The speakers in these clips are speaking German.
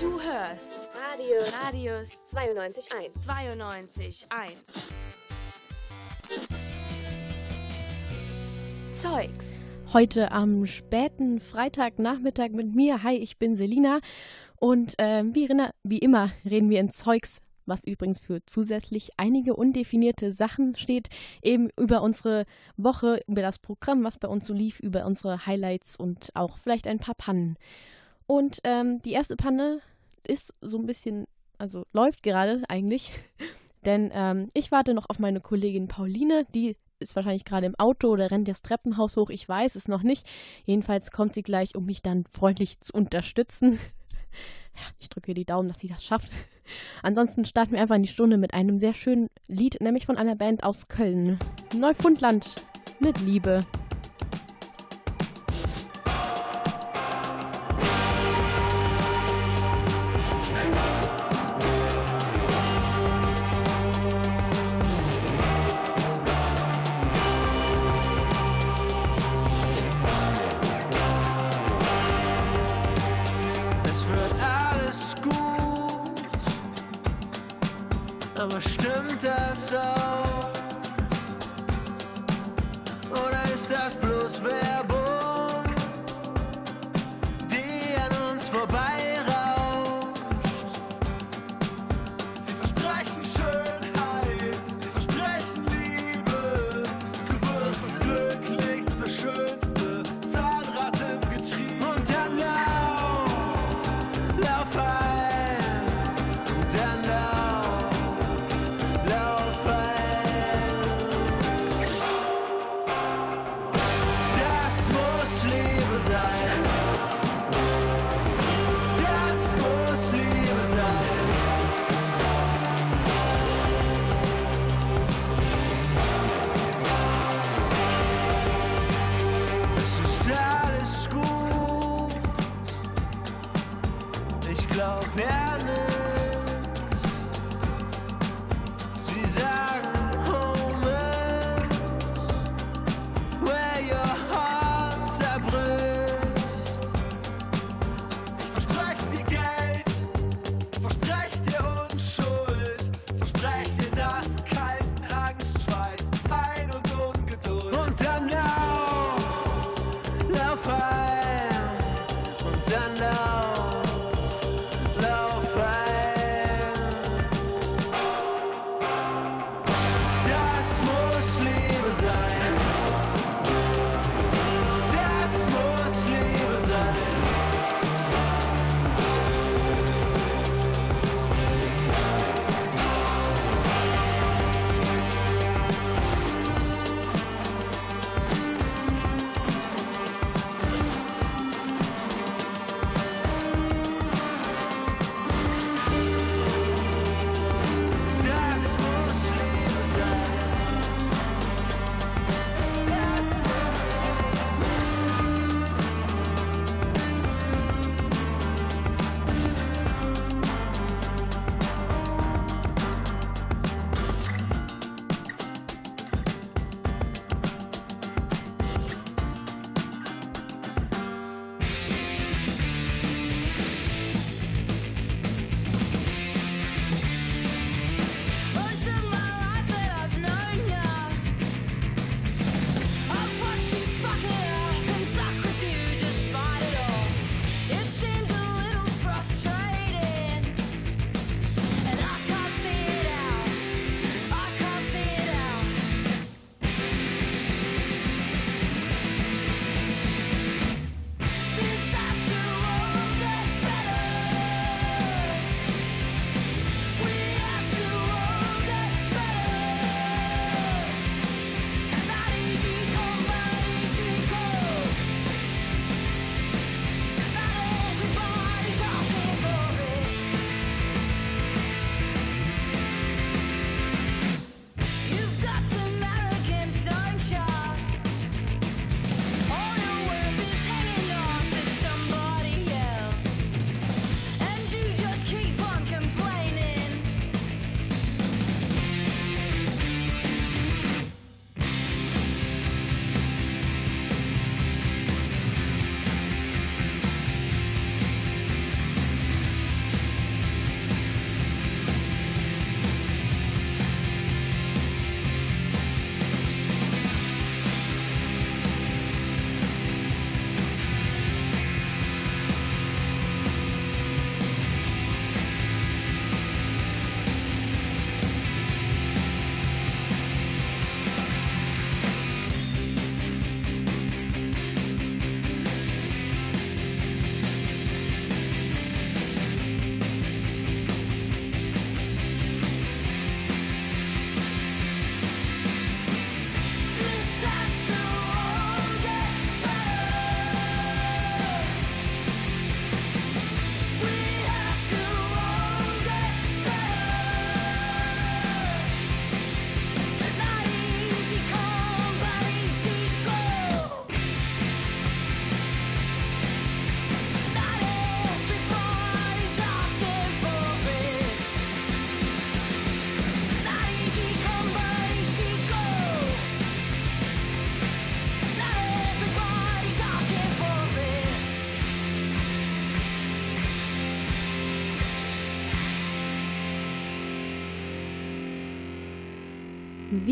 Du hörst Radio Radius 92.1. 92.1. Zeugs. Heute am späten Freitagnachmittag mit mir. Hi, ich bin Selina. Und äh, wie, wie immer reden wir in Zeugs was übrigens für zusätzlich einige undefinierte Sachen steht, eben über unsere Woche, über das Programm, was bei uns so lief, über unsere Highlights und auch vielleicht ein paar Pannen. Und ähm, die erste Panne ist so ein bisschen, also läuft gerade eigentlich, denn ähm, ich warte noch auf meine Kollegin Pauline, die ist wahrscheinlich gerade im Auto oder rennt das Treppenhaus hoch, ich weiß es noch nicht. Jedenfalls kommt sie gleich, um mich dann freundlich zu unterstützen. Ich drücke die Daumen, dass sie das schafft. Ansonsten starten wir einfach in die Stunde mit einem sehr schönen Lied, nämlich von einer Band aus Köln. Neufundland mit Liebe. so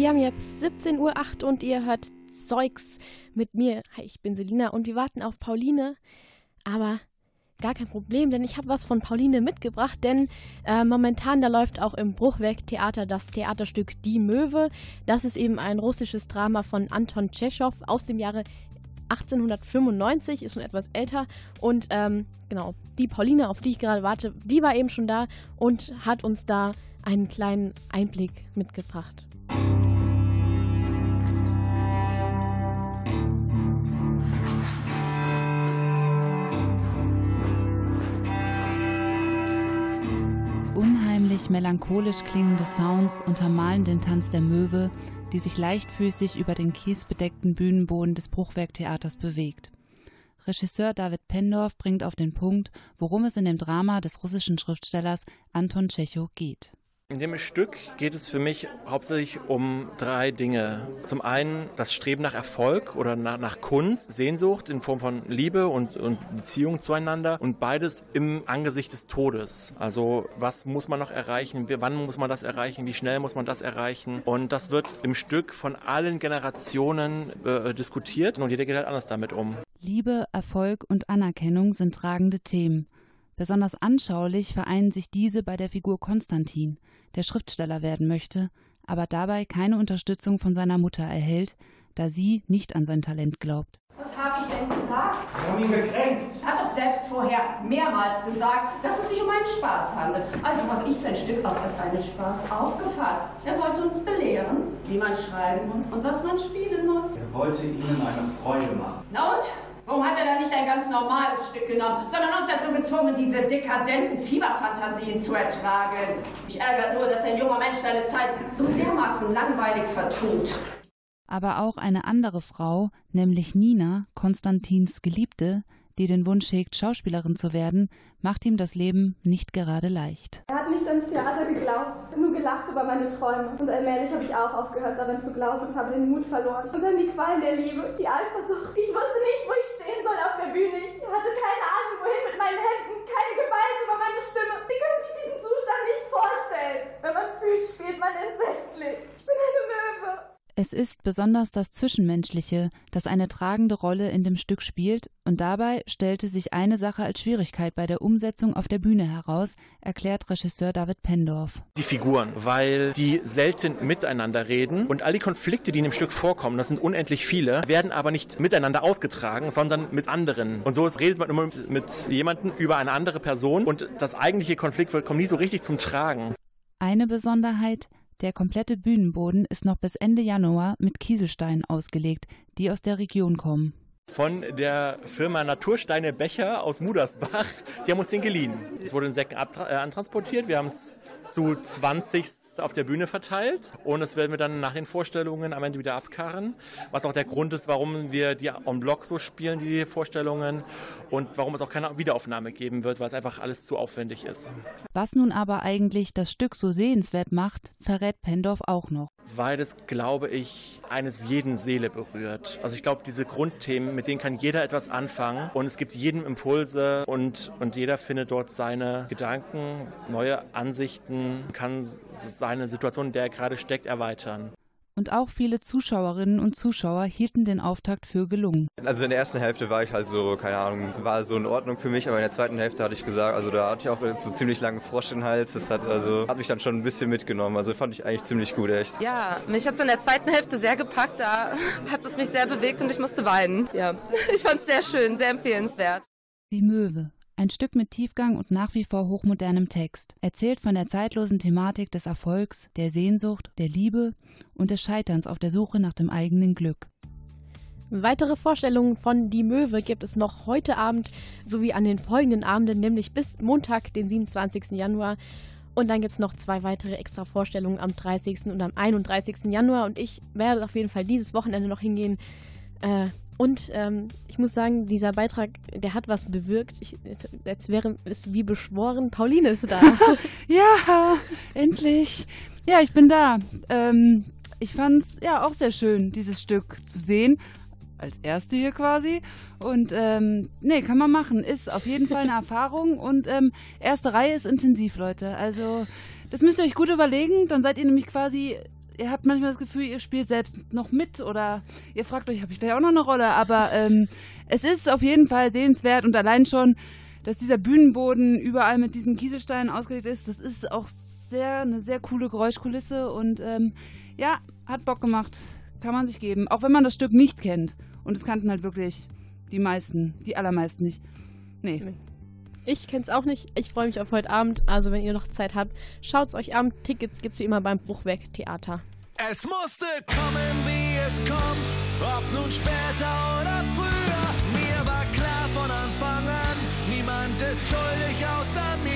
Wir haben jetzt 17.08 Uhr und ihr hört Zeugs mit mir. Hi, ich bin Selina und wir warten auf Pauline. Aber gar kein Problem, denn ich habe was von Pauline mitgebracht, denn äh, momentan da läuft auch im Bruchwerk-Theater das Theaterstück Die Möwe. Das ist eben ein russisches Drama von Anton Tschechow aus dem Jahre 1895, ist schon etwas älter. Und ähm, genau, die Pauline, auf die ich gerade warte, die war eben schon da und hat uns da einen kleinen Einblick mitgebracht. Unheimlich melancholisch klingende Sounds untermalen den Tanz der Möwe, die sich leichtfüßig über den kiesbedeckten Bühnenboden des Bruchwerktheaters bewegt. Regisseur David Pendorf bringt auf den Punkt, worum es in dem Drama des russischen Schriftstellers Anton Tschechow geht. In dem Stück geht es für mich hauptsächlich um drei Dinge. Zum einen das Streben nach Erfolg oder nach, nach Kunst, Sehnsucht in Form von Liebe und, und, Beziehung zueinander und beides im Angesicht des Todes. Also was muss man noch erreichen, wann muss man das erreichen, wie schnell muss man das erreichen und das wird im Stück von allen Generationen äh, diskutiert und jeder geht halt anders damit um. Liebe, Erfolg und Anerkennung sind tragende Themen. Besonders anschaulich vereinen sich diese bei der Figur Konstantin, der Schriftsteller werden möchte, aber dabei keine Unterstützung von seiner Mutter erhält, da sie nicht an sein Talent glaubt. Was habe ich denn gesagt? Sie haben ihn gekränkt. Er hat doch selbst vorher mehrmals gesagt, dass es sich um einen Spaß handelt. Also habe ich sein Stück auch als einen Spaß aufgefasst. Er wollte uns belehren, wie man schreiben muss und was man spielen muss. Er wollte Ihnen eine Freude machen. Na und? Warum hat er da nicht ein ganz normales Stück genommen, sondern uns dazu gezwungen, diese dekadenten Fieberfantasien zu ertragen? Mich ärgert nur, dass ein junger Mensch seine Zeit so dermaßen langweilig vertut. Aber auch eine andere Frau, nämlich Nina, Konstantins Geliebte, die den Wunsch hegt, Schauspielerin zu werden, macht ihm das Leben nicht gerade leicht. Er hat nicht ans Theater geglaubt, nur gelacht über meine Träume. Und allmählich habe ich auch aufgehört, daran zu glauben und habe den Mut verloren. Und dann die Qualen der Liebe, die Eifersucht. Ich wusste nicht, wo ich stehen soll auf der Bühne. Ich hatte keine Ahnung, wohin mit meinen Händen, keine Gewalt über meine Stimme. Sie können sich diesen Zustand nicht vorstellen. Wenn man fühlt, spielt man entsetzlich. Ich bin eine Möwe. Es ist besonders das Zwischenmenschliche, das eine tragende Rolle in dem Stück spielt, und dabei stellte sich eine Sache als Schwierigkeit bei der Umsetzung auf der Bühne heraus, erklärt Regisseur David Pendorf. Die Figuren, weil die selten miteinander reden und all die Konflikte, die in dem Stück vorkommen, das sind unendlich viele, werden aber nicht miteinander ausgetragen, sondern mit anderen. Und so redet man immer mit jemandem über eine andere Person und das eigentliche Konflikt kommt nie so richtig zum Tragen. Eine Besonderheit, der komplette Bühnenboden ist noch bis Ende Januar mit Kieselsteinen ausgelegt, die aus der Region kommen. Von der Firma Natursteine Becher aus Mudersbach. Die haben uns den geliehen. Es wurde in Säcken äh, antransportiert. Wir haben es zu 20 auf der Bühne verteilt und das werden wir dann nach den Vorstellungen am Ende wieder abkarren, was auch der Grund ist, warum wir die en bloc so spielen, die Vorstellungen und warum es auch keine Wiederaufnahme geben wird, weil es einfach alles zu aufwendig ist. Was nun aber eigentlich das Stück so sehenswert macht, verrät Pendorf auch noch. Weil es, glaube ich, eines jeden Seele berührt. Also ich glaube, diese Grundthemen, mit denen kann jeder etwas anfangen und es gibt jedem Impulse und, und jeder findet dort seine Gedanken, neue Ansichten, kann seine Situation, in der er gerade steckt, erweitern. Und auch viele Zuschauerinnen und Zuschauer hielten den Auftakt für gelungen. Also in der ersten Hälfte war ich halt so, keine Ahnung, war so in Ordnung für mich, aber in der zweiten Hälfte hatte ich gesagt, also da hatte ich auch so ziemlich langen Frosch im Hals. Das hat also hat mich dann schon ein bisschen mitgenommen. Also fand ich eigentlich ziemlich gut, echt. Ja, mich hat es in der zweiten Hälfte sehr gepackt. Da hat es mich sehr bewegt und ich musste weinen. Ja, ich fand es sehr schön, sehr empfehlenswert. Die Möwe, ein Stück mit Tiefgang und nach wie vor hochmodernem Text. Erzählt von der zeitlosen Thematik des Erfolgs, der Sehnsucht, der Liebe und des Scheiterns auf der Suche nach dem eigenen Glück. Weitere Vorstellungen von Die Möwe gibt es noch heute Abend sowie an den folgenden Abenden, nämlich bis Montag, den 27. Januar. Und dann gibt es noch zwei weitere extra Vorstellungen am 30. und am 31. Januar. Und ich werde auf jeden Fall dieses Wochenende noch hingehen. Äh, und ähm, ich muss sagen, dieser Beitrag, der hat was bewirkt. Ich, jetzt wäre es wie beschworen, Pauline ist da. ja, endlich. Ja, ich bin da. Ähm, ich fand es ja auch sehr schön, dieses Stück zu sehen. Als erste hier quasi. Und ähm, nee, kann man machen. Ist auf jeden Fall eine Erfahrung. Und ähm, erste Reihe ist intensiv, Leute. Also, das müsst ihr euch gut überlegen. Dann seid ihr nämlich quasi ihr habt manchmal das Gefühl, ihr spielt selbst noch mit oder ihr fragt euch, habe ich da auch noch eine Rolle? Aber ähm, es ist auf jeden Fall sehenswert und allein schon, dass dieser Bühnenboden überall mit diesen Kieselsteinen ausgelegt ist, das ist auch sehr eine sehr coole Geräuschkulisse und ähm, ja, hat Bock gemacht. Kann man sich geben, auch wenn man das Stück nicht kennt. Und es kannten halt wirklich die meisten, die allermeisten nicht. Nee. nee. Ich kenn's auch nicht. Ich freue mich auf heute Abend. Also, wenn ihr noch Zeit habt, schaut's euch an. Tickets gibt's wie immer beim Bruchwerk Theater. Es musste kommen, wie es kommt, ob nun später oder früher. Mir war klar von Anfang an, niemand ist schuldig außer mir.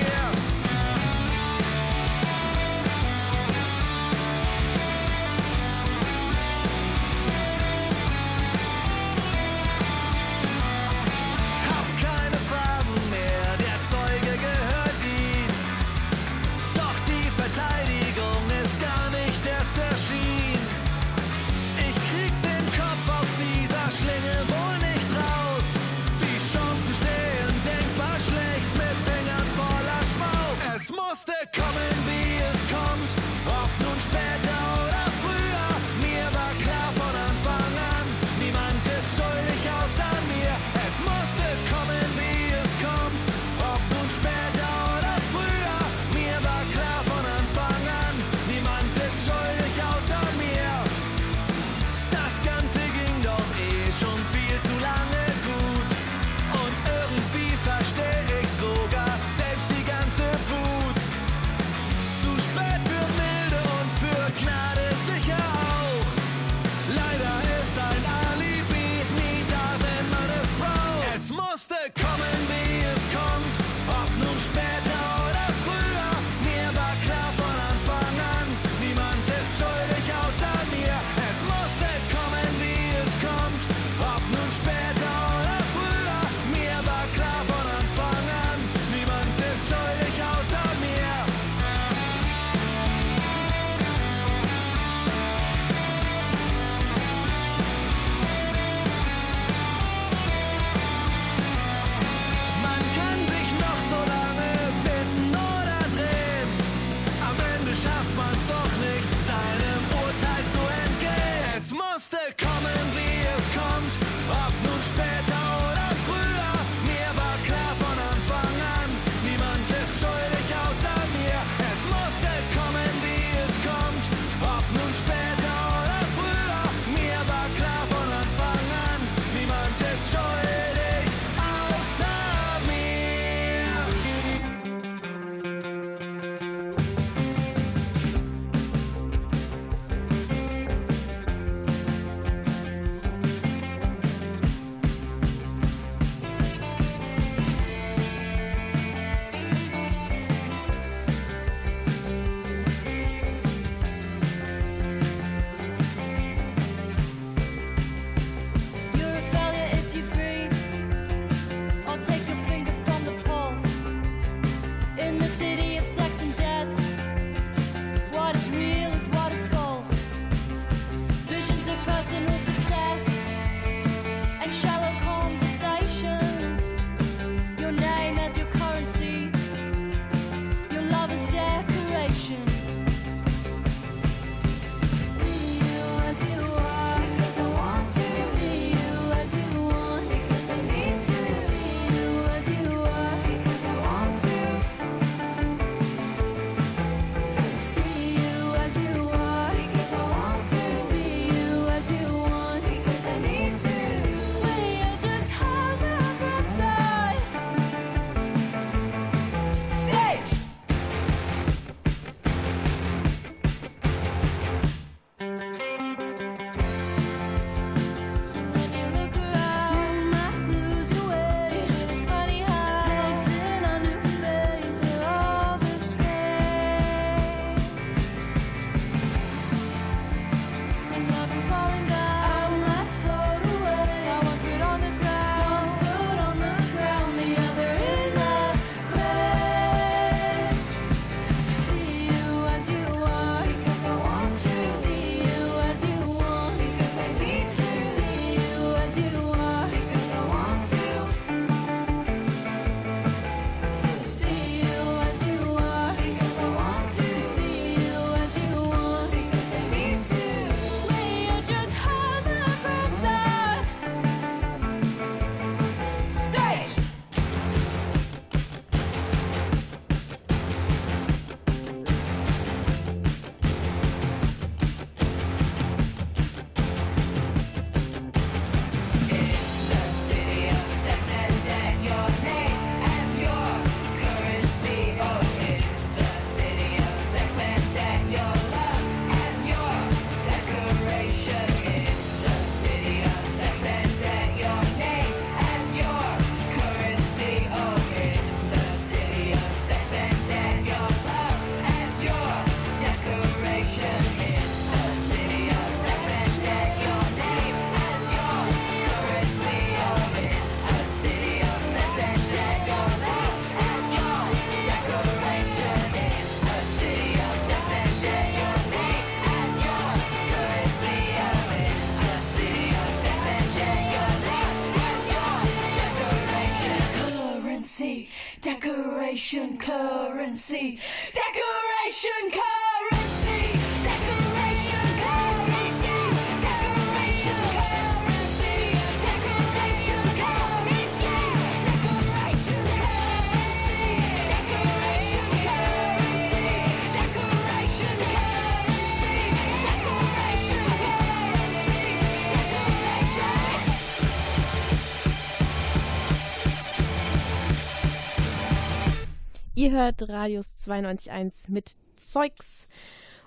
Hört Radius 92.1 mit Zeugs.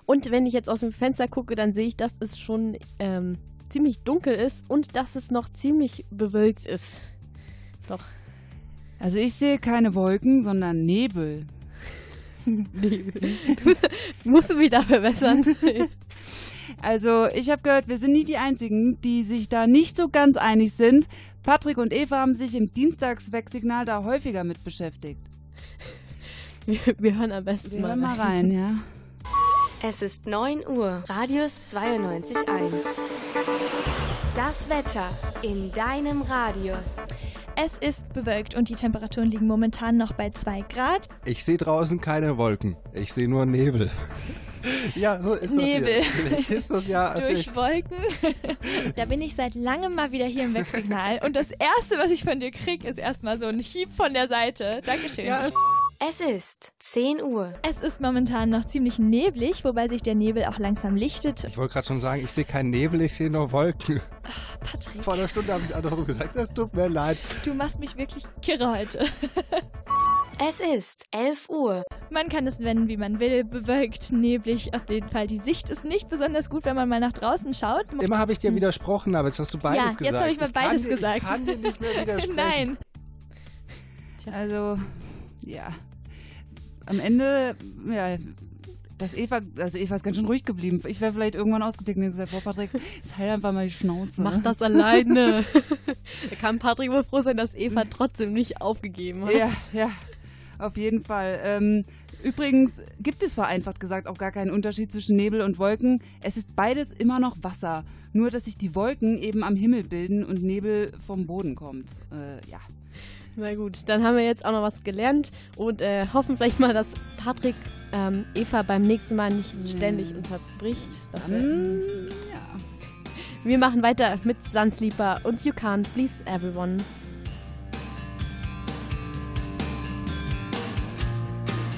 Und wenn ich jetzt aus dem Fenster gucke, dann sehe ich, dass es schon ähm, ziemlich dunkel ist und dass es noch ziemlich bewölkt ist. Doch. Also ich sehe keine Wolken, sondern Nebel. Nebel. Musst du mich da verbessern? Also ich habe gehört, wir sind nie die Einzigen, die sich da nicht so ganz einig sind. Patrick und Eva haben sich im Dienstagswegsignal da häufiger mit beschäftigt. Wir, wir hören am besten Wir mal, hören mal rein, ja. Es ist 9 Uhr. Radius 92.1. Das Wetter in deinem Radius. Es ist bewölkt und die Temperaturen liegen momentan noch bei 2 Grad. Ich sehe draußen keine Wolken. Ich sehe nur Nebel. ja, so ist Nebel. das hier. Vielleicht ist das ja Durch Wolken. da bin ich seit langem mal wieder hier im Wegsignal. Und das Erste, was ich von dir kriege, ist erstmal so ein Hieb von der Seite. Dankeschön. Ja, es ist 10 Uhr. Es ist momentan noch ziemlich neblig, wobei sich der Nebel auch langsam lichtet. Ich wollte gerade schon sagen, ich sehe keinen Nebel, ich sehe nur Wolken. Patrick. Vor einer Stunde habe ich es andersrum gesagt. Es tut mir leid. Du machst mich wirklich kirre heute. Es ist 11 Uhr. Man kann es wenden, wie man will. Bewölkt, neblig, auf jeden Fall. Die Sicht ist nicht besonders gut, wenn man mal nach draußen schaut. Immer habe ich dir widersprochen, aber jetzt hast du beides ja, gesagt. jetzt habe ich mal beides kann, gesagt. Ich kann dir nicht mehr widersprechen. Nein. Also, ja. Am Ende, ja, das Eva, also Eva ist ganz schön ruhig geblieben. Ich wäre vielleicht irgendwann ausgetickt und gesagt, boah, Patrick, jetzt halt einfach mal die Schnauze. Mach das alleine. da kann Patrick wohl froh sein, dass Eva trotzdem nicht aufgegeben hat. Ja, ja, auf jeden Fall. Ähm, übrigens gibt es vereinfacht gesagt auch gar keinen Unterschied zwischen Nebel und Wolken. Es ist beides immer noch Wasser. Nur, dass sich die Wolken eben am Himmel bilden und Nebel vom Boden kommt. Äh, ja. Na gut, dann haben wir jetzt auch noch was gelernt und äh, hoffen vielleicht mal, dass Patrick ähm, Eva beim nächsten Mal nicht ständig unterbricht. Das Dann, ja. Wir machen weiter mit Sunsleeper und You Can't Please Everyone.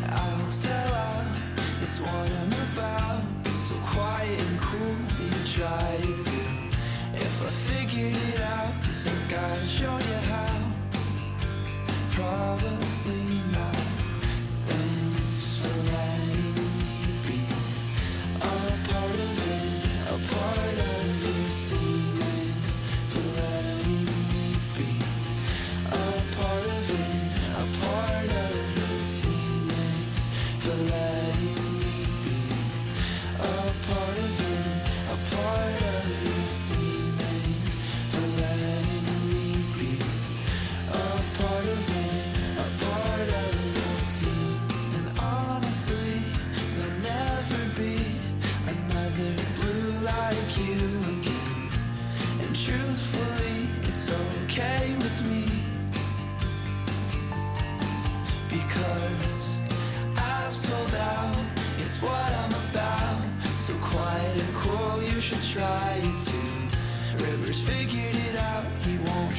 I'll sell out, it's what I'm about. So quiet and cool, you try to. If I figured it out, you think I'd show you how? Probably not.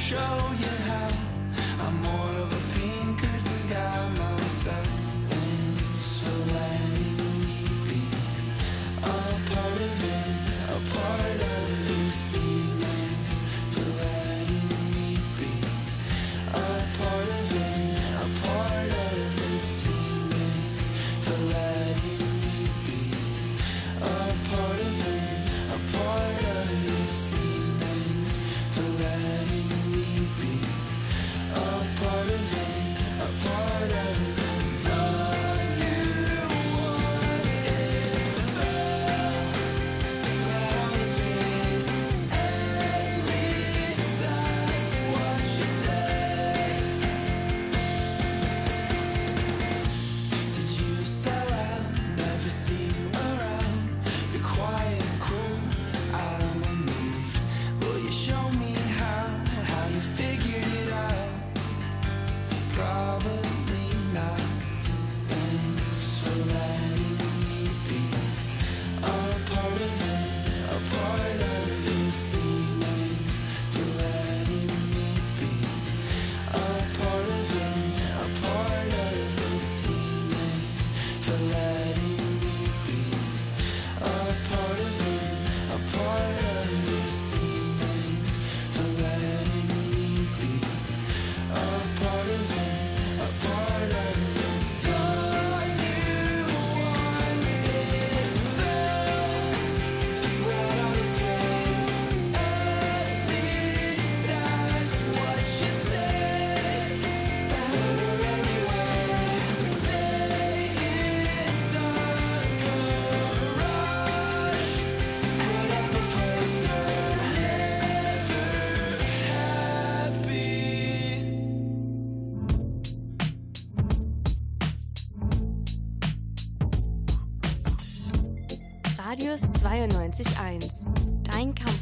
Show you how. I'm more of down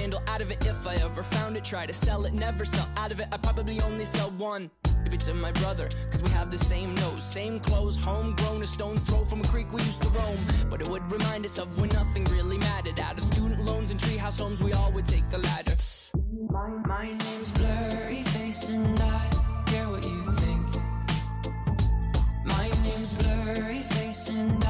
Candle out of it if I ever found it. Try to sell it, never sell out of it. I probably only sell one. Maybe to my brother, cause we have the same nose, same clothes, homegrown, a stone's throw from a creek we used to roam. But it would remind us of when nothing really mattered. Out of student loans and treehouse homes, we all would take the ladder. My, my name's Blurry Face and I care what you think. My name's Blurry Face and I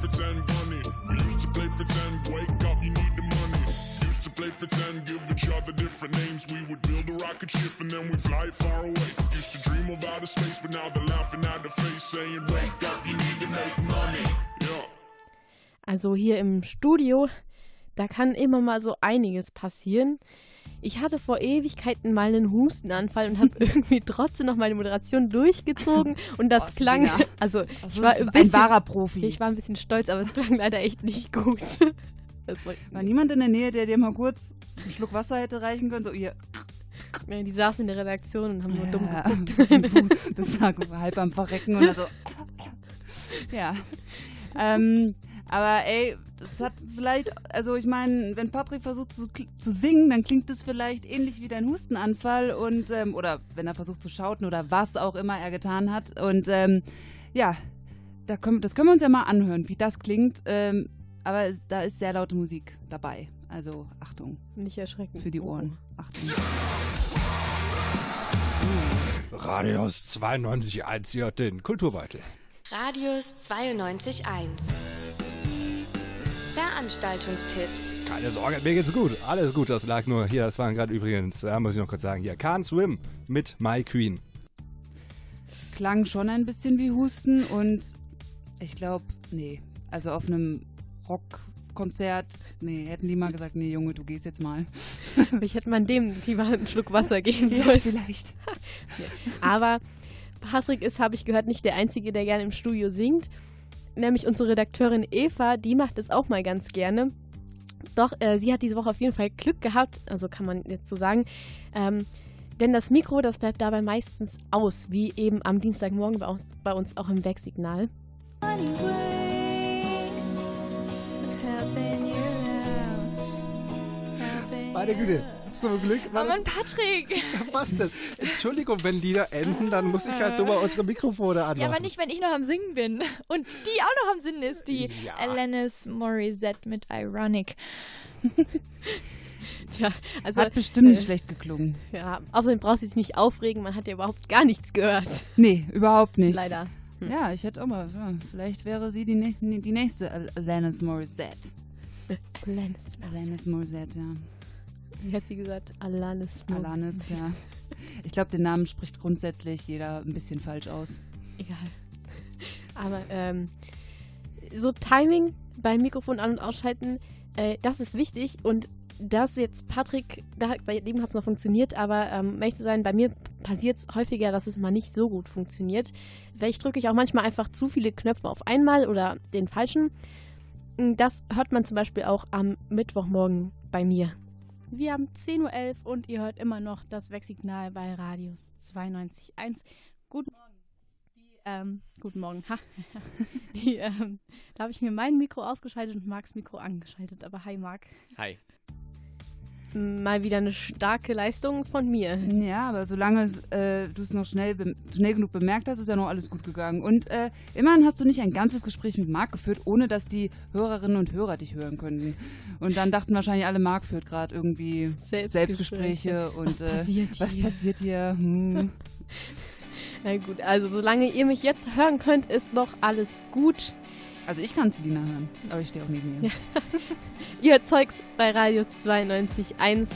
play pretend, give each other different names. We would build a rocket ship and then we fly far away. Used to dream of outer space, but now they're laughing at the face, saying, Wake up, you need to make money. Yeah. Also hier im Studio, da kann immer mal so einiges passieren. Ich hatte vor Ewigkeiten mal einen Hustenanfall und habe irgendwie trotzdem noch meine Moderation durchgezogen und das Oh, klang, also Das ich war ein, ein bisschen, wahrer Profi. Ich war ein bisschen stolz, aber es klang leider echt nicht gut. Das war, War niemand in der Nähe, der dir mal kurz einen Schluck Wasser hätte reichen können? So, ihr. Nee, die saßen in der Redaktion und haben nur dumm Ja, geguckt. das lag halb am Verrecken und dann so. Ja. Ähm, aber ey, das hat vielleicht, also ich meine, wenn Patrick versucht zu, zu singen, dann klingt es vielleicht ähnlich wie dein Hustenanfall und ähm, oder wenn er versucht zu schauten oder was auch immer er getan hat. Und ähm, ja, da können, das können wir uns ja mal anhören, wie das klingt. Ähm, aber es, da ist sehr laute Musik dabei. Also Achtung. Nicht erschrecken. Für die Ohren. Achtung. Radios 92.1 hier hat den Kulturbeutel. Radius 92.1. Veranstaltungstipps. Keine Sorge, mir geht's gut. Alles gut, das lag nur hier. Das waren gerade übrigens, da muss ich noch kurz sagen, hier, Can't Swim mit My Queen. klang schon ein bisschen wie Husten und ich glaube, nee, also auf einem Rockkonzert, nee, hätten die mal gesagt, nee, Junge, du gehst jetzt mal. Ich hätte man dem lieber einen Schluck Wasser geben Ja, sollen. vielleicht. Aber Patrick ist, habe ich gehört, nicht der Einzige, der gerne im Studio singt. Nämlich unsere Redakteurin Eva, die macht es auch mal ganz gerne. Doch, äh, sie hat diese Woche auf jeden Fall Glück gehabt, also kann man jetzt so sagen. Ähm, denn das Mikro, das bleibt dabei meistens aus, wie eben am Dienstagmorgen bei uns, bei uns auch im Wegsignal. your Meine Güte, zum Glück. Oh Mann, Patrick! Was denn? Entschuldigung, wenn die da enden, dann muss ich halt nur mal unsere Mikrofone anmachen. Ja, aber nicht, wenn ich noch am Singen bin. Und die auch noch am Singen ist, die Ja. Alanis Morissette mit Ironic. Tja, also, Hat bestimmt nicht äh, schlecht geklungen. Ja, außerdem brauchst du dich nicht aufregen, man hat ja überhaupt gar nichts gehört. Nee, überhaupt nicht. Leider. Hm. Ja, ich hätte auch mal, ja, vielleicht wäre sie die, die nächste Al- Alanis Morissette. Alanis, Alanis Morissette, ja. Wie hat sie gesagt? Alanis. Alanis, ja. Ich glaube, den Namen spricht grundsätzlich jeder ein bisschen falsch aus. Egal. Aber ähm, so Timing beim Mikrofon an- und ausschalten, äh, das ist wichtig und das jetzt Patrick, da, bei dem hat es noch funktioniert, aber ähm, zu sein, bei mir passiert es häufiger, dass es mal nicht so gut funktioniert. Vielleicht drücke ich auch manchmal einfach zu viele Knöpfe auf einmal oder den falschen. Das hört man zum Beispiel auch am Mittwochmorgen bei mir. Wir haben 10.11 Uhr und ihr hört immer noch das Wegsignal bei Radius 92.1. Guten Morgen. Die, ähm, guten Morgen. Ha. Die, ähm, da habe ich mir mein Mikro ausgeschaltet und Marks Mikro angeschaltet. Aber hi, Marc. Hi. Mal wieder eine starke Leistung von mir. Ja, aber solange äh, du es noch schnell, schnell genug bemerkt hast, ist ja noch alles gut gegangen. Und äh, immerhin hast du nicht ein ganzes Gespräch mit Marc geführt, ohne dass die Hörerinnen und Hörer dich hören könnten. Und dann dachten wahrscheinlich alle, Marc führt gerade irgendwie Selbstgespräche. Selbstgespräche. und Was äh, passiert was hier? passiert hier? Hm. Na gut, also solange ihr mich jetzt hören könnt, ist noch alles gut. Also ich kann Selina hören, aber ich stehe auch neben ihr. Ihr hört Zeugs bei Radio 92.1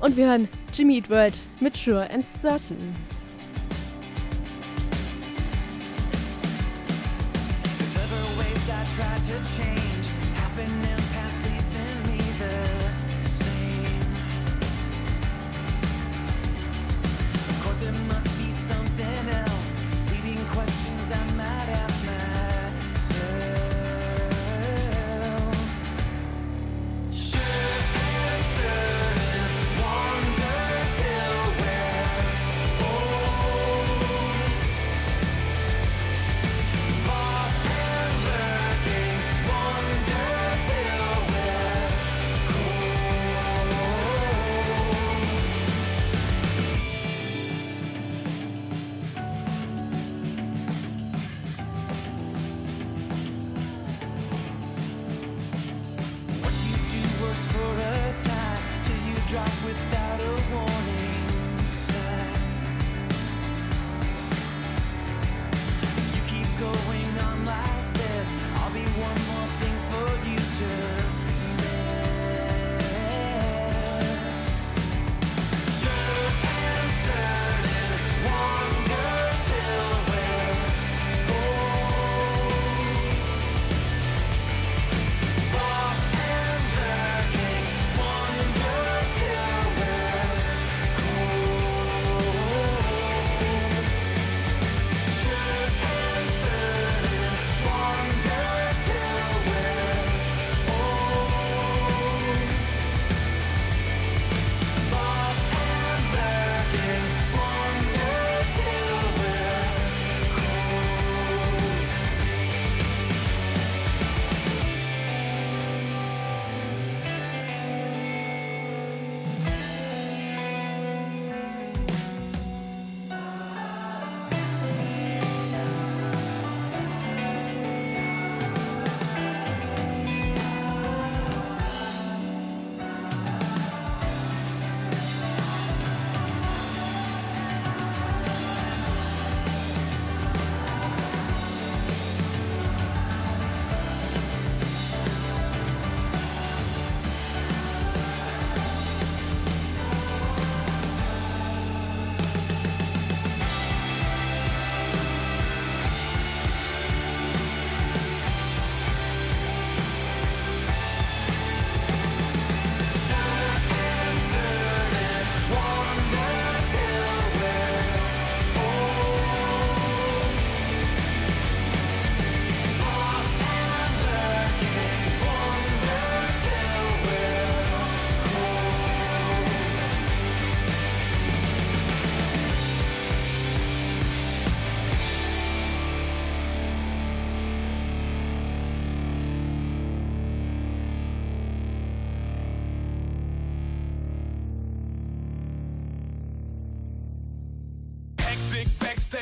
und wir hören Jimmy Eat World mit Sure and Certain. Other ways I tried to change happen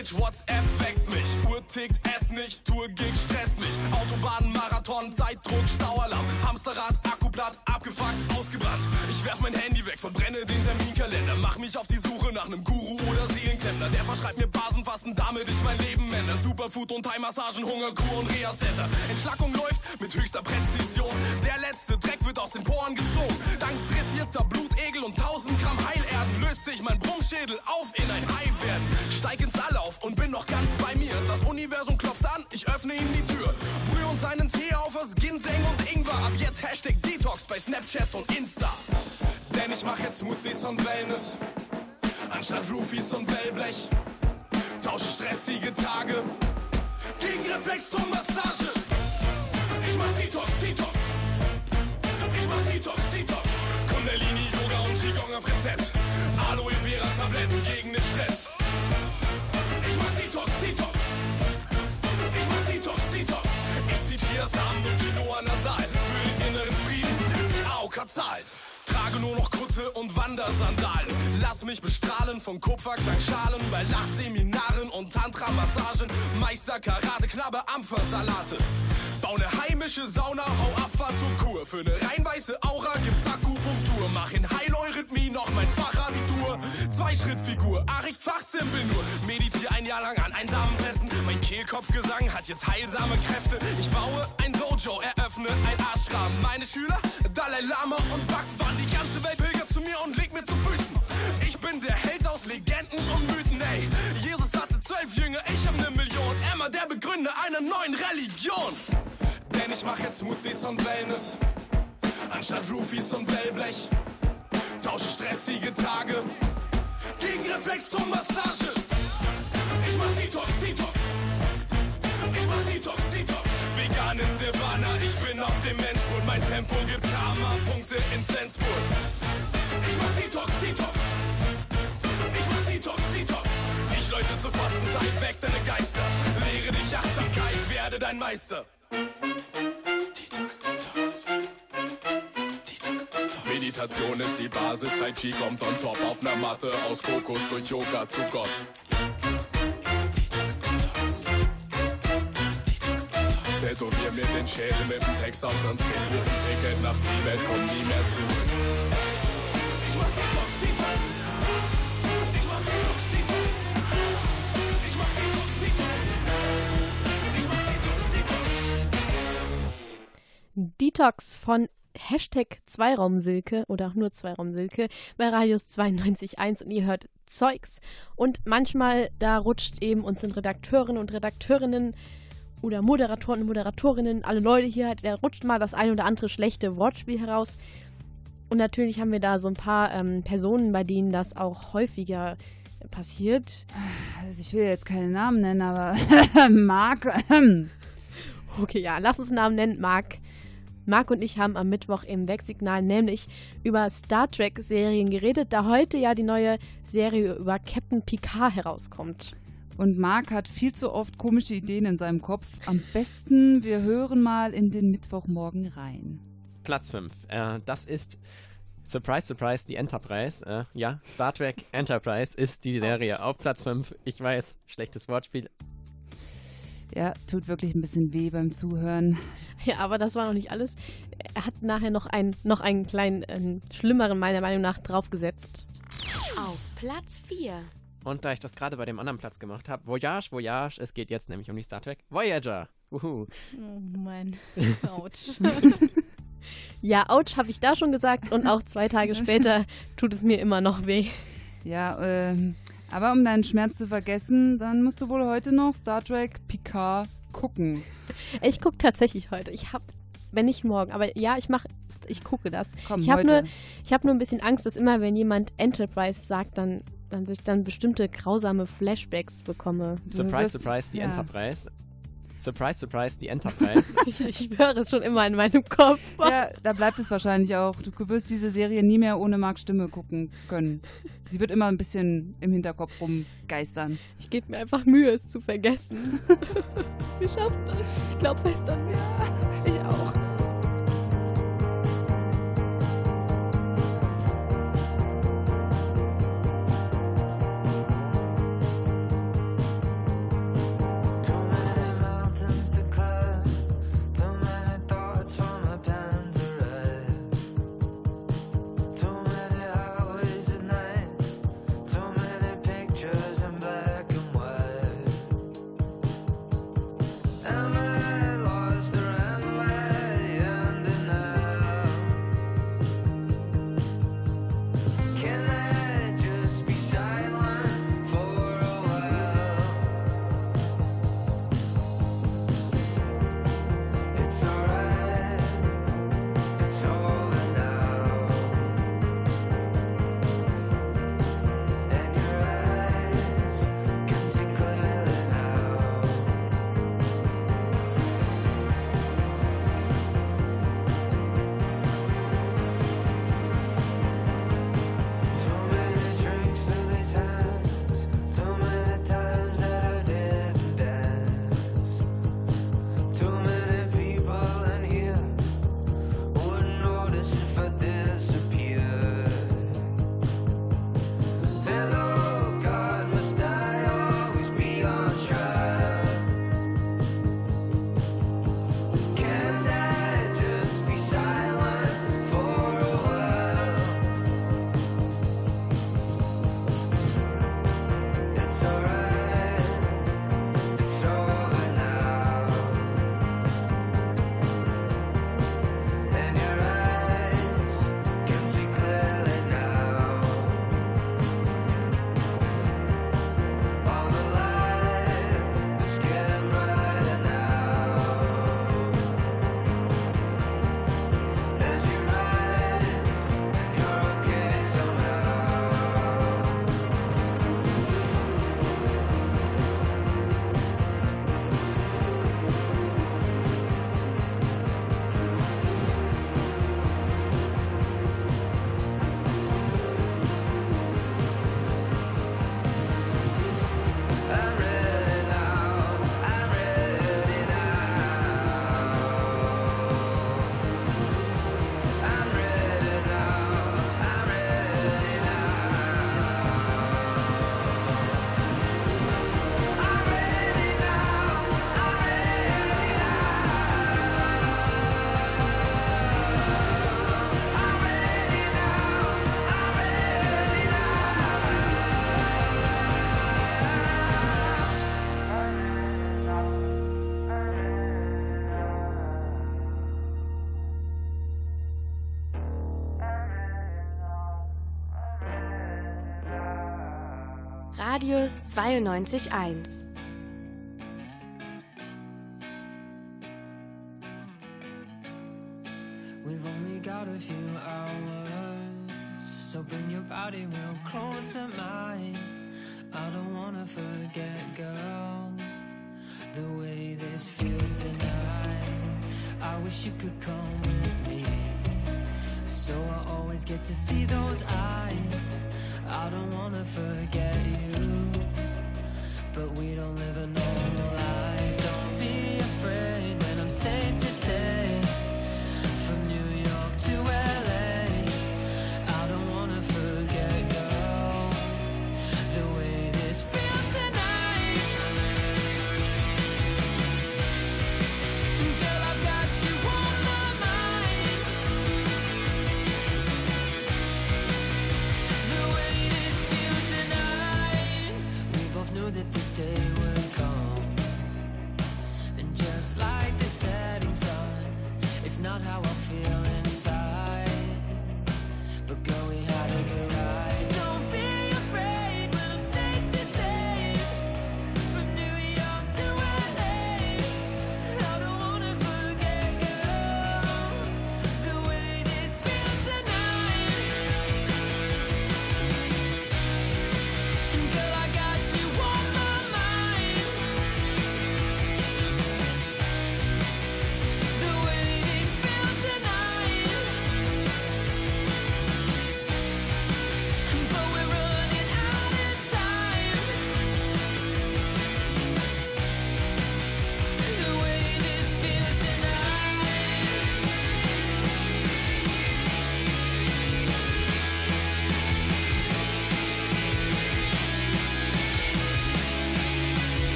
Backstage, WhatsApp weckt mich. Uhr tickt, ess nicht, Tour Gig stresst mich. Autobahn, Marathon, Zeitdruck, Staualarm. Hamsterrad, Akkuplatt, abgefuckt, ausgebrannt. Ich werf mein Handy weg, verbrenne den Terminkalender. Mach mich auf die Suche nach nem Guru oder Seelenklempner. Der verschreibt mir Basenfasten, damit ich mein Leben ändere. Superfood und Thai-Massagen, Hungerkur und Reha-Center. Entschlackung läuft mit höchster Präzision. Der letzte Dreck wird aus den Poren gezogen. Dank dressierter Blutegel und 1000 Gramm Heilerden löst sich mein Brummschädel auf in ein Hai werden. Steig ins All auf und bin noch ganz bei mir. Das Universum klopft an, ich öffne ihm die Tür. Brühe uns einen Tee auf aus Ginseng und Ingwer. Ab jetzt Hashtag Detox bei Snapchat und Insta. Denn ich mach jetzt Smoothies und Wellness. Anstatt Roofies und Wellblech. Tausche stressige Tage gegen Reflex und Massage. Ich mach Detox, Detox. Ich mach Detox, Detox. Kundalini, Yoga und Qigong auf Rezept. Aloe Vera Tabletten gegen den Stress. Ich mach Detox, Detox. Ich mach Detox, Detox. Ich zieh Chiasamen und Quinoa nasal Cut zahlt. Trage nur noch Kutte und Wandersandalen. Lass mich bestrahlen von Kupferklangschalen bei Lachseminaren und Tantra-Massagen. Meister Karate, Knabbe, Ampfersalate. Bau ne heimische Sauna, hau Abfahrt zur Kur. Für ne rein weiße Aura gibt's Akupunktur. Mach in Heileurythmie noch mein Fachabitur. Zwei-Schritt-Figur, Arik fachsimpel nur. Meditier ein Jahr lang an einsamen Plätzen. Mein Kehlkopfgesang hat jetzt heilsame Kräfte. Ich baue ein Dojo, eröffne ein Ashram. Meine Schüler, Dalai Lama und Bhagwan. Die ganze Welt pilgert zu mir und legt mir zu Füßen. Ich bin der Held aus Legenden und Mythen, ey. Jesus hatte zwölf Jünger, ich hab ne Million. Emma, der Begründer einer neuen Religion. Denn ich mach jetzt Smoothies und Wellness. Anstatt Roofies und Wellblech. Tausche stressige Tage gegen Reflex und Massage. Ich mach Detox, Detox. Ich mach Detox, Detox. Vegan ins Nirvana, ich bin auf dem Menschspurt. Tempo gibt Karma, Punkte ins Sensspurt. Ich mach Detox, Detox. Ich mach Detox, Detox. Ich läute zur Fastenzeit, weg deine Geister. Lehre dich Achtsamkeit, werde dein Meister. Detox, Detox. Meditation ist die Basis, Tai Chi kommt on top auf ner Matte aus Kokos durch Yoga zu Gott. Tätowier mir den Schädel mit dem Text auf Sanskrit, buch ein Ticket nach Tibet, komm nie mehr zurück. Ich mach Detox, Detox. Ich mach Detox, Detox. Ich mach Detox, Detox. Ich mach Detox, Detox. Detox von Hashtag Zweiraumsilke oder auch nur Zweiraumsilke bei Radius 92.1 und ihr hört Zeugs. Und manchmal, da rutscht eben unseren Redakteurinnen und Redakteurinnen oder Moderatoren und Moderatorinnen, alle Leute hier, da rutscht mal das ein oder andere schlechte Wortspiel heraus. Und natürlich haben wir da so ein paar ähm, Personen, bei denen das auch häufiger passiert. Also ich will jetzt keine Namen nennen, aber Marc. okay, ja, lass uns einen Namen nennen. Marc. Marc und ich haben am Mittwoch im Wegsignal nämlich über Star Trek-Serien geredet, da heute ja die neue Serie über Captain Picard herauskommt. Und Marc hat viel zu oft komische Ideen in seinem Kopf. Am besten, wir hören mal in den Mittwochmorgen rein. Platz 5. Äh, das ist Surprise, Surprise, die Enterprise. Äh, ja, Star Trek Enterprise ist die Serie auf Platz 5. Ich weiß, schlechtes Wortspiel. Ja, tut wirklich ein bisschen weh beim Zuhören. Ja, aber das war noch nicht alles. Er hat nachher noch, ein, noch einen kleinen, äh, schlimmeren, meiner Meinung nach, draufgesetzt. Auf Platz 4. Und da ich das gerade bei dem anderen Platz gemacht habe, Voyage, Voyage, es geht jetzt nämlich um die Star Trek Voyager. Uhu. Oh Mann, Autsch. ja, ouch habe ich da schon gesagt und auch zwei Tage später tut es mir immer noch weh. Ja, ähm, aber um deinen Schmerz zu vergessen, dann musst du wohl heute noch Star Trek Picard gucken. Ich gucke tatsächlich heute. Ich habe, wenn nicht morgen, aber ja, ich mache, ich gucke das. Komm, ich habe nur, ich habe nur ein bisschen Angst, dass immer, wenn jemand Enterprise sagt, dann, dann sich dann bestimmte grausame Flashbacks bekomme. Surprise, surprise, die Enterprise. Surprise, surprise, die Enterprise. ich, ich höre es schon immer in meinem Kopf. Ja, da bleibt es wahrscheinlich auch. Du wirst diese Serie nie mehr ohne Marks Stimme gucken können. Sie wird immer ein bisschen im Hinterkopf rumgeistern. Ich gebe mir einfach Mühe, es zu vergessen. Wie schafft das? Ich glaube fest an mir. Ich auch. Radius 92.1. We've only got a few hours, so bring your body real close to mine. I don't wanna forget, girl, the way this feels tonight. I wish you could come with me, so I always get to see those eyes. I don't wanna forget you, but we don't live a normal life.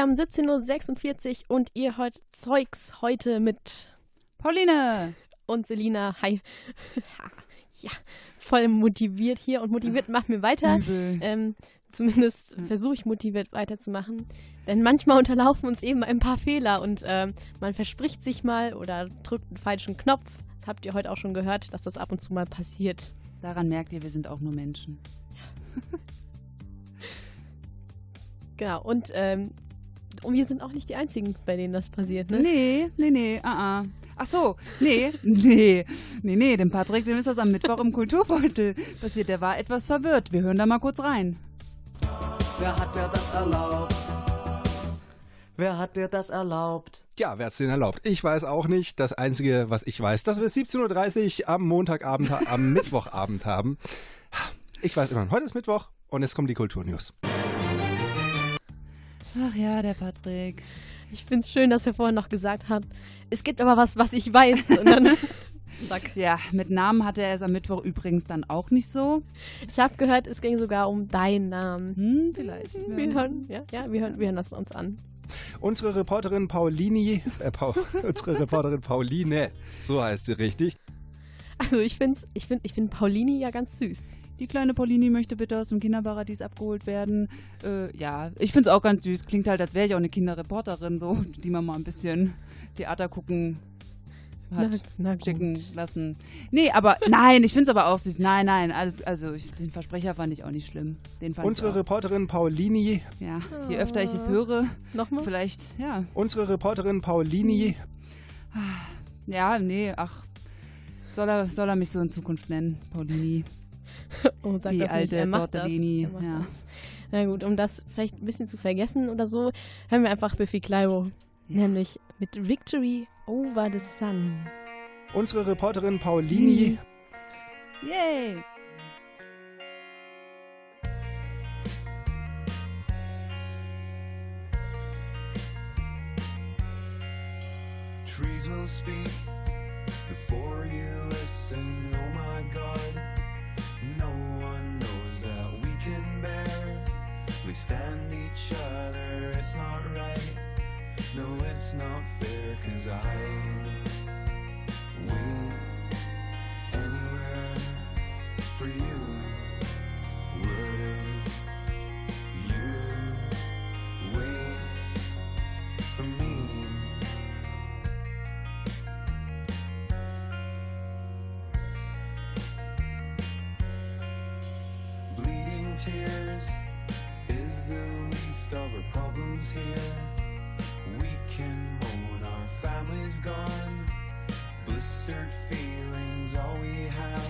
Wir haben 17.46 Uhr und ihr hört Zeugs heute mit Pauline und Selina. Hi. ja, voll motiviert hier und motiviert macht mir weiter. Übel. Ähm, zumindest versuche ich motiviert weiterzumachen. Denn manchmal unterlaufen uns eben ein paar Fehler und ähm, man verspricht sich mal oder drückt einen falschen Knopf. Das habt ihr heute auch schon gehört, dass das ab und zu mal passiert. Daran merkt ihr, wir sind auch nur Menschen. Genau, und, ähm, und wir sind auch nicht die Einzigen, bei denen das passiert, ne? Nee, nee, nee, ah, ah. Ach so, nee, nee, nee, nee, dem Patrick, dem ist das am Mittwoch im Kulturbeutel passiert. Der war etwas verwirrt. Wir hören da mal kurz rein. Wer hat dir das erlaubt? Wer hat dir das erlaubt? Tja, wer hat's denn erlaubt? Ich weiß auch nicht. Das Einzige, was ich weiß, dass wir 17.30 Uhr am Montagabend, am Mittwochabend haben. Ich weiß immer, heute ist Mittwoch und jetzt kommen die Kulturnews. Ach ja, der Patrick. Ich finde es schön, dass er vorhin noch gesagt hat, es gibt aber was, was ich weiß. Und dann Zack. Ja, mit Namen hatte er es am Mittwoch übrigens dann auch nicht so. Ich habe gehört, es ging sogar um deinen Namen. Hm, vielleicht. Wir hören, ja, ja, wir hören, wir hören das uns an. Unsere Reporterin Paulini, äh, Paul, unsere Reporterin Pauline, so heißt sie richtig. Also ich finde ich find, ich find Paulini ja ganz süß. Die kleine Paulini möchte bitte aus dem Kinderparadies abgeholt werden. Äh, ja, ich finde es auch ganz süß. Klingt halt, als wäre ich auch eine Kinderreporterin, so, die man mal ein bisschen Theater gucken hat Na- na gut. schicken lassen. Nee, aber nein, ich finde es aber auch süß. Nein, nein, alles, also ich, den Versprecher fand ich auch nicht schlimm. Den fand Unsere. Reporterin Paulini, Ja, je öfter ich es höre, Nochmal? vielleicht, ja. unsere Reporterin Paulini, Ja, nee, ach. Soll er, soll er mich so in Zukunft nennen, Paulini? Oh, sag Die das nicht. alte Er macht das. Tortellini, Er macht ja. das. Na gut, um das vielleicht ein bisschen zu vergessen oder so, hören wir einfach Biffy Clyro. Nämlich mit Victory Over the Sun. Unsere Reporterin Paulini. Yay! Trees will speak before you listen. Oh my God, no one knows that we can barely stand each other. It's not right, no, it's not fair. Cause I wait anywhere for you. Problems here. We can mourn our family's gone, blistered feelings all we have.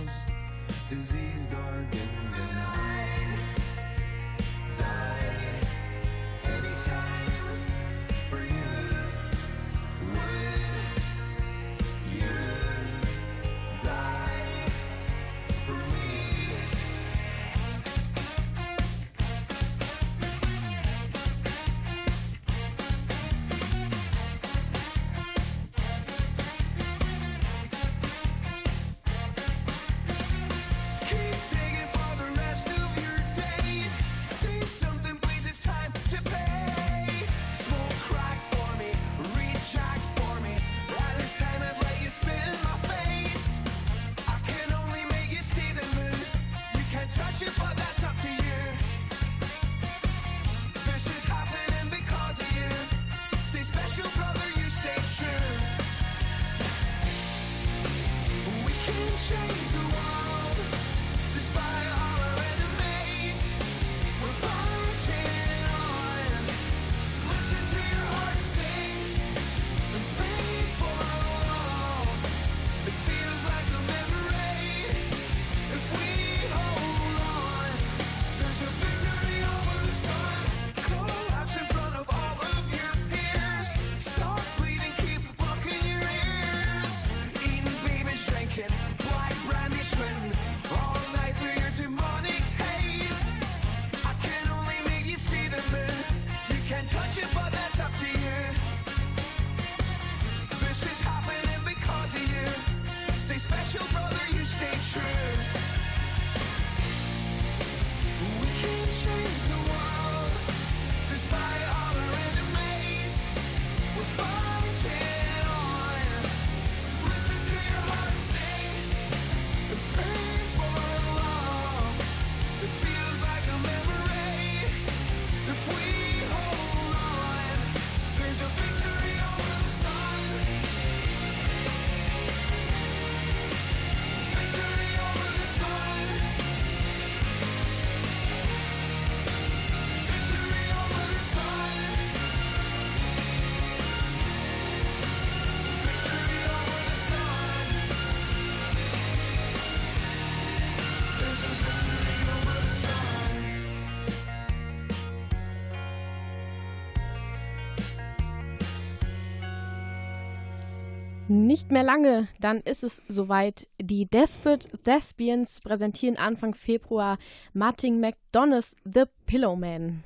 Nicht mehr lange, dann ist es soweit. Die Desperate Thespians präsentieren Anfang Februar Martin McDonagh's The Pillowman.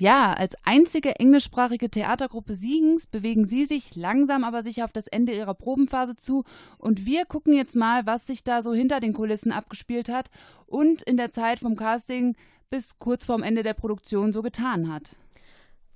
Ja, als einzige englischsprachige Theatergruppe Siegens bewegen sie sich langsam aber sicher auf das Ende ihrer Probenphase zu und wir gucken jetzt mal, was sich da so hinter den Kulissen abgespielt hat und in der Zeit vom Casting bis kurz vorm Ende der Produktion so getan hat.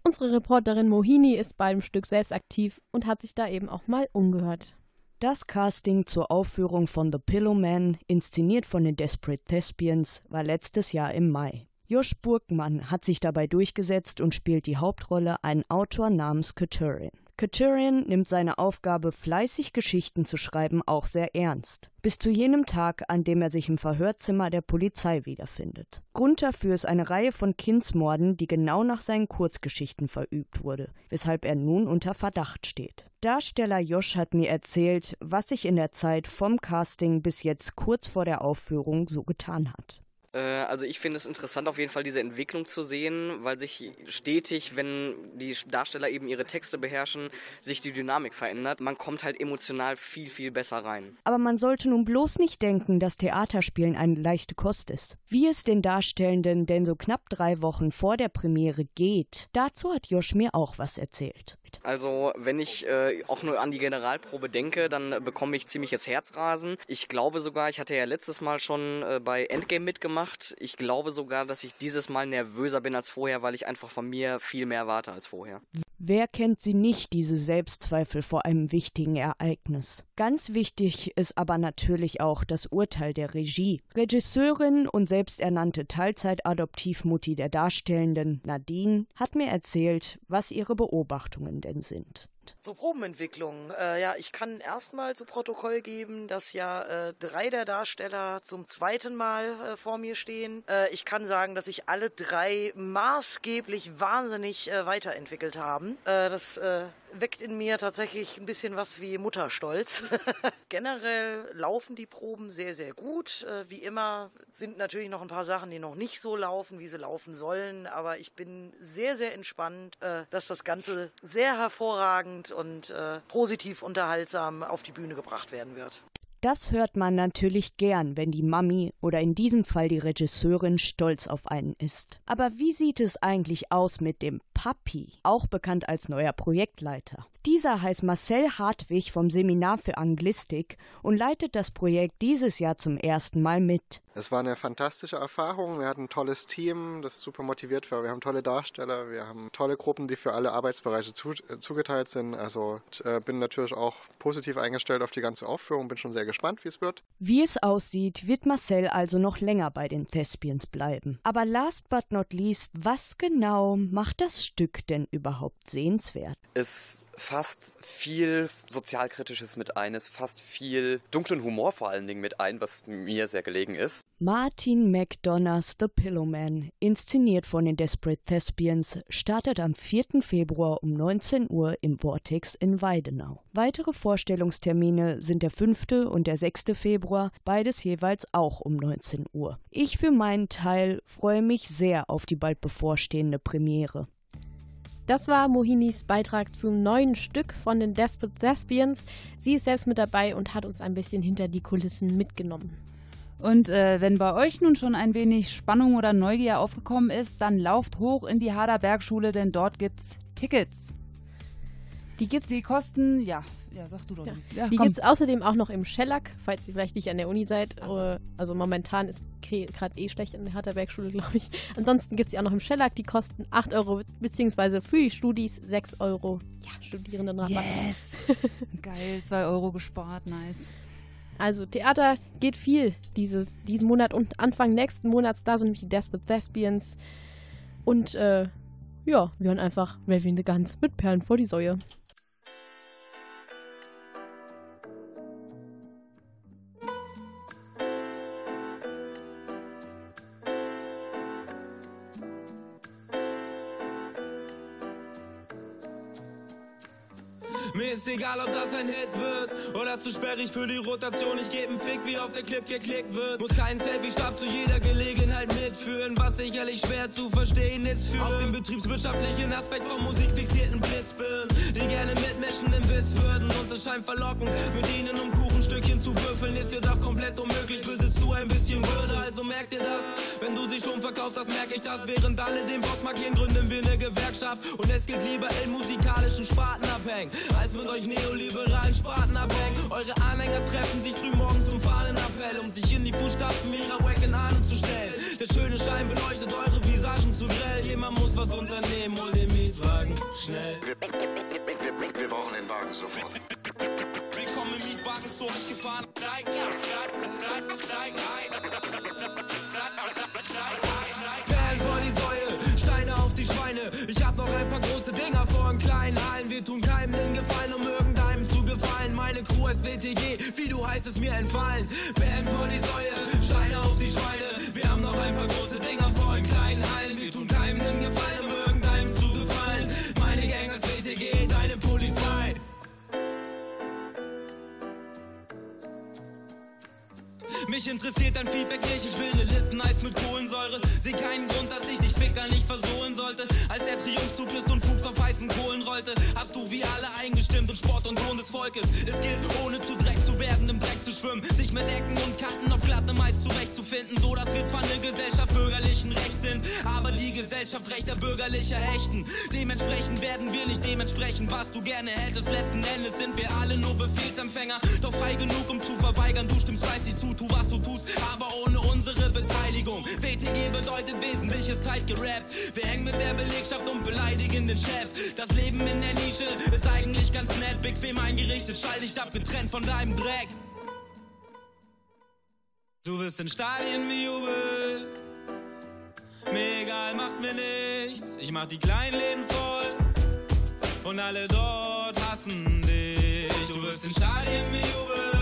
Unsere Reporterin Mohini ist beim Stück selbst aktiv und hat sich da eben auch mal umgehört. Das Casting zur Aufführung von The Pillowman, inszeniert von den Desperate Thespians, war letztes Jahr im Mai. Josh Burkmann hat sich dabei durchgesetzt und spielt die Hauptrolle einen Autor namens Katurian. Katurian nimmt seine Aufgabe, fleißig Geschichten zu schreiben, auch sehr ernst. Bis zu jenem Tag, an dem er sich im Verhörzimmer der Polizei wiederfindet. Grund dafür ist eine Reihe von Kindsmorden, die genau nach seinen Kurzgeschichten verübt wurde, weshalb er nun unter Verdacht steht. Darsteller Josh hat mir erzählt, was sich in der Zeit vom Casting bis jetzt kurz vor der Aufführung so getan hat. Äh, also ich finde es interessant, auf jeden Fall diese Entwicklung zu sehen, weil sich stetig, wenn die Darsteller eben ihre Texte beherrschen, sich die Dynamik verändert. Man kommt halt emotional viel, viel besser rein. Aber man sollte nun bloß nicht denken, dass Theaterspielen eine leichte Kost ist. Wie es den Darstellenden denn so knapp drei Wochen vor der Premiere geht, dazu hat Josh mir auch was erzählt. Also wenn ich äh, auch nur an die Generalprobe denke, dann bekomme ich ziemliches Herzrasen. Ich glaube sogar, ich hatte ja letztes Mal schon äh, bei Endgame mitgemacht. Ich glaube sogar, dass ich dieses Mal nervöser bin als vorher, weil ich einfach von mir viel mehr warte als vorher. Wer kennt sie nicht, diese Selbstzweifel vor einem wichtigen Ereignis? Ganz wichtig ist aber natürlich auch das Urteil der Regie. Regisseurin und selbsternannte Teilzeit-Adoptivmutti der Darstellenden, Nadine, hat mir erzählt, was ihre Beobachtungen denn sind. Zur Probenentwicklung. Äh, ja, ich kann erstmal zu Protokoll geben, dass ja äh, drei der Darsteller zum zweiten Mal äh, vor mir stehen. Äh, ich kann sagen, dass sich alle drei maßgeblich wahnsinnig äh, weiterentwickelt haben. Äh, das weckt in mir tatsächlich ein bisschen was wie Mutterstolz. Generell laufen die Proben sehr, sehr gut. Wie immer sind natürlich noch ein paar Sachen, die noch nicht so laufen, wie sie laufen sollen. Aber ich bin sehr, sehr entspannt, dass das Ganze sehr hervorragend und äh, positiv unterhaltsam auf die Bühne gebracht werden wird. Das hört man natürlich gern, wenn die Mami oder in diesem Fall die Regisseurin stolz auf einen ist. Aber wie sieht es eigentlich aus mit dem Papi, auch bekannt als neuer Projektleiter? Dieser heißt Marcel Hartwig vom Seminar für Anglistik und leitet das Projekt dieses Jahr zum ersten Mal mit. Es war eine fantastische Erfahrung. Wir hatten ein tolles Team, das super motiviert war. Wir haben tolle Darsteller, wir haben tolle Gruppen, die für alle Arbeitsbereiche zu, äh, zugeteilt sind. Also ich, äh, bin natürlich auch positiv eingestellt auf die ganze Aufführung, bin schon sehr gespannt, wie es wird. Wie es aussieht, wird Marcel also noch länger bei den Thespians bleiben. Aber last but not least, was genau macht das Stück denn überhaupt sehenswert? Es fasst viel Sozialkritisches mit ein, es fasst viel dunklen Humor vor allen Dingen mit ein, was mir sehr gelegen ist. Martin McDonough's The Pillowman, inszeniert von den Desperate Thespians, startet am 4. Februar um 19 Uhr im Vortex in Weidenau. Weitere Vorstellungstermine sind der 5. und der 6. Februar, beides jeweils auch um 19 Uhr. Ich für meinen Teil freue mich sehr auf die bald bevorstehende Premiere. Das war Mohinis Beitrag zum neuen Stück von den Desperate Thespians. Sie ist selbst mit dabei und hat uns ein bisschen hinter die Kulissen mitgenommen. Und äh, wenn bei euch nun schon ein wenig Spannung oder Neugier aufgekommen ist, dann lauft hoch in die Hader Bergschule, denn dort gibt's Tickets. Die gibt's. Die kosten, ja, ja, sag du doch. Ja. nicht. Ja, die gibt es außerdem auch noch im Shellac, falls ihr vielleicht nicht an der Uni seid. Äh, Also momentan ist gerade eh schlecht in der Harterbergschule, glaube ich. Ansonsten gibt es die auch noch im Shellac. Die kosten 8 Euro, beziehungsweise für die Studis 6 Euro. Ja, Studierendenrabatt. Yes. Geil, 2 Euro gespart, nice. Also Theater geht viel dieses, diesen Monat und Anfang nächsten Monats. Da sind nämlich die Desperate Thespians. Und äh, ja, wir hören einfach Raving the Guns mit Perlen vor die Säue. Ist egal, ob das ein Hit wird oder zu sperrig für die Rotation. Ich geb 'n Fick, wie auf der Clip geklickt wird. Muss keinen Selfie-Stab zu jeder Gelegenheit mitführen. Was sicherlich schwer zu verstehen ist für auf den betriebswirtschaftlichen Aspekt vom musikfixierten Blitzbirnen, die gerne mitmischen im Biss würden. Und es scheint verlockend, mit ihnen um Kuchenstückchen zu würfeln, ist jedoch komplett unmöglich. Besitzt du ein bisschen Würde, also merkt ihr das? Wenn du sie schon verkaufst, das merke ich das. Während alle den Boss markieren, gründen wir eine Gewerkschaft. Und es geht lieber in musikalischen Sparten abhängen, als mit euch neoliberalen Sparten abhängen. Eure Anhänger treffen sich früh morgens zum Fahnenappell, um sich in die Fußstapfen ihrer wacken Ahnen zu stellen. Der schöne Schein beleuchtet eure Visagen zu grell. Jemand muss was unternehmen, hol den Mietwagen schnell. Wir, wir, wir brauchen den Wagen sofort. Mietwagen zu euch gefahren. Perlen vor die Säue, Steine auf die Schweine. Ich hab noch ein paar große Dinger vor in kleinen Hallen. Wir tun keinem den Gefallen, um irgendeinem zu gefallen. Meine Crew ist WTG, wie du heißt es mir entfallen. Perlen vor die Säue, Steine auf die Schweine. Wir haben noch ein paar große Dinger vor in kleinen Hallen. Wir tun keinem den Gefallen, Mich interessiert dein Feedback nicht, ich will ne Lippeneis mit Kohlensäure. Seh keinen Grund, dass ich dich Ficker nicht versohlen sollte. Als der Triumphzug ist und Fuchs auf heißen Kohlen rollte, hast du wie alle eingestimmt und Sport und Sohn des Volkes. Es gilt, ohne zu Dreck zu werden, im Dreck zu schwimmen, sich mit Ecken und Kanten auf glattem Eis zurechtzufinden, so dass wir zwar eine Gesellschaft bürgerlichen Rechts sind, aber die Gesellschaft rechter bürgerlicher Ächten. Dementsprechend werden wir nicht dementsprechend, was du gerne hättest. Letzten Endes sind wir alle nur Befehlsempfänger, doch frei genug, um zu verweigern. Du stimmst fleißig zu, tu was du tust, aber ohne unsere Beteiligung. WTG bedeutet Wesentliches tight gerappt. Wir hängen mit der Belegschaft und beleidigen den Chef. Das Leben in der Nische ist eigentlich ganz nett, bequem eingerichtet, schall dich ab, getrennt von deinem Dreck. Du wirst in Stadien bejubelt. Mir egal, macht mir nichts. Ich mach die kleinen Läden voll. Und alle dort hassen dich. Du wirst in Stadien bejubelt.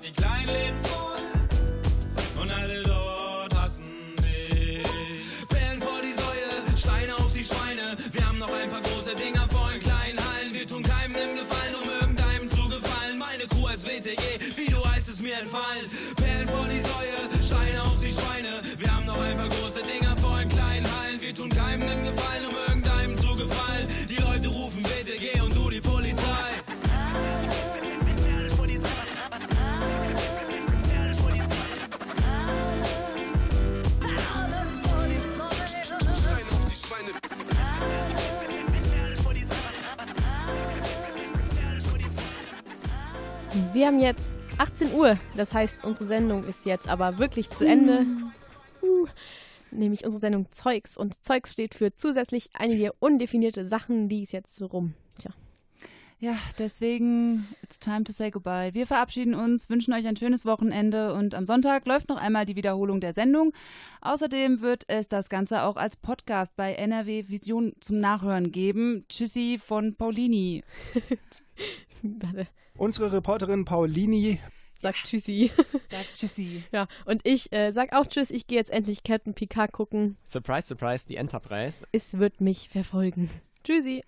Die kleinen Läden voll. Und alle dort Wir haben jetzt 18 Uhr. Das heißt, unsere Sendung ist jetzt aber wirklich zu Ende. Uh, nämlich unsere Sendung Zeugs. Und Zeugs steht für zusätzlich einige undefinierte Sachen, die ist jetzt so rum. Tja. Ja, deswegen, it's time to say goodbye. Wir verabschieden uns, wünschen euch ein schönes Wochenende und am Sonntag läuft noch einmal die Wiederholung der Sendung. Außerdem wird es das Ganze auch als Podcast bei NRW Vision zum Nachhören geben. Tschüssi von Paulini. Unsere Reporterin Paulini Sagt Tschüssi. Sagt Tschüssi. Ja, und ich äh, sag auch Tschüss. Ich gehe jetzt endlich Captain Picard gucken. Surprise, surprise, die Enterprise. Es wird mich verfolgen. Tschüssi.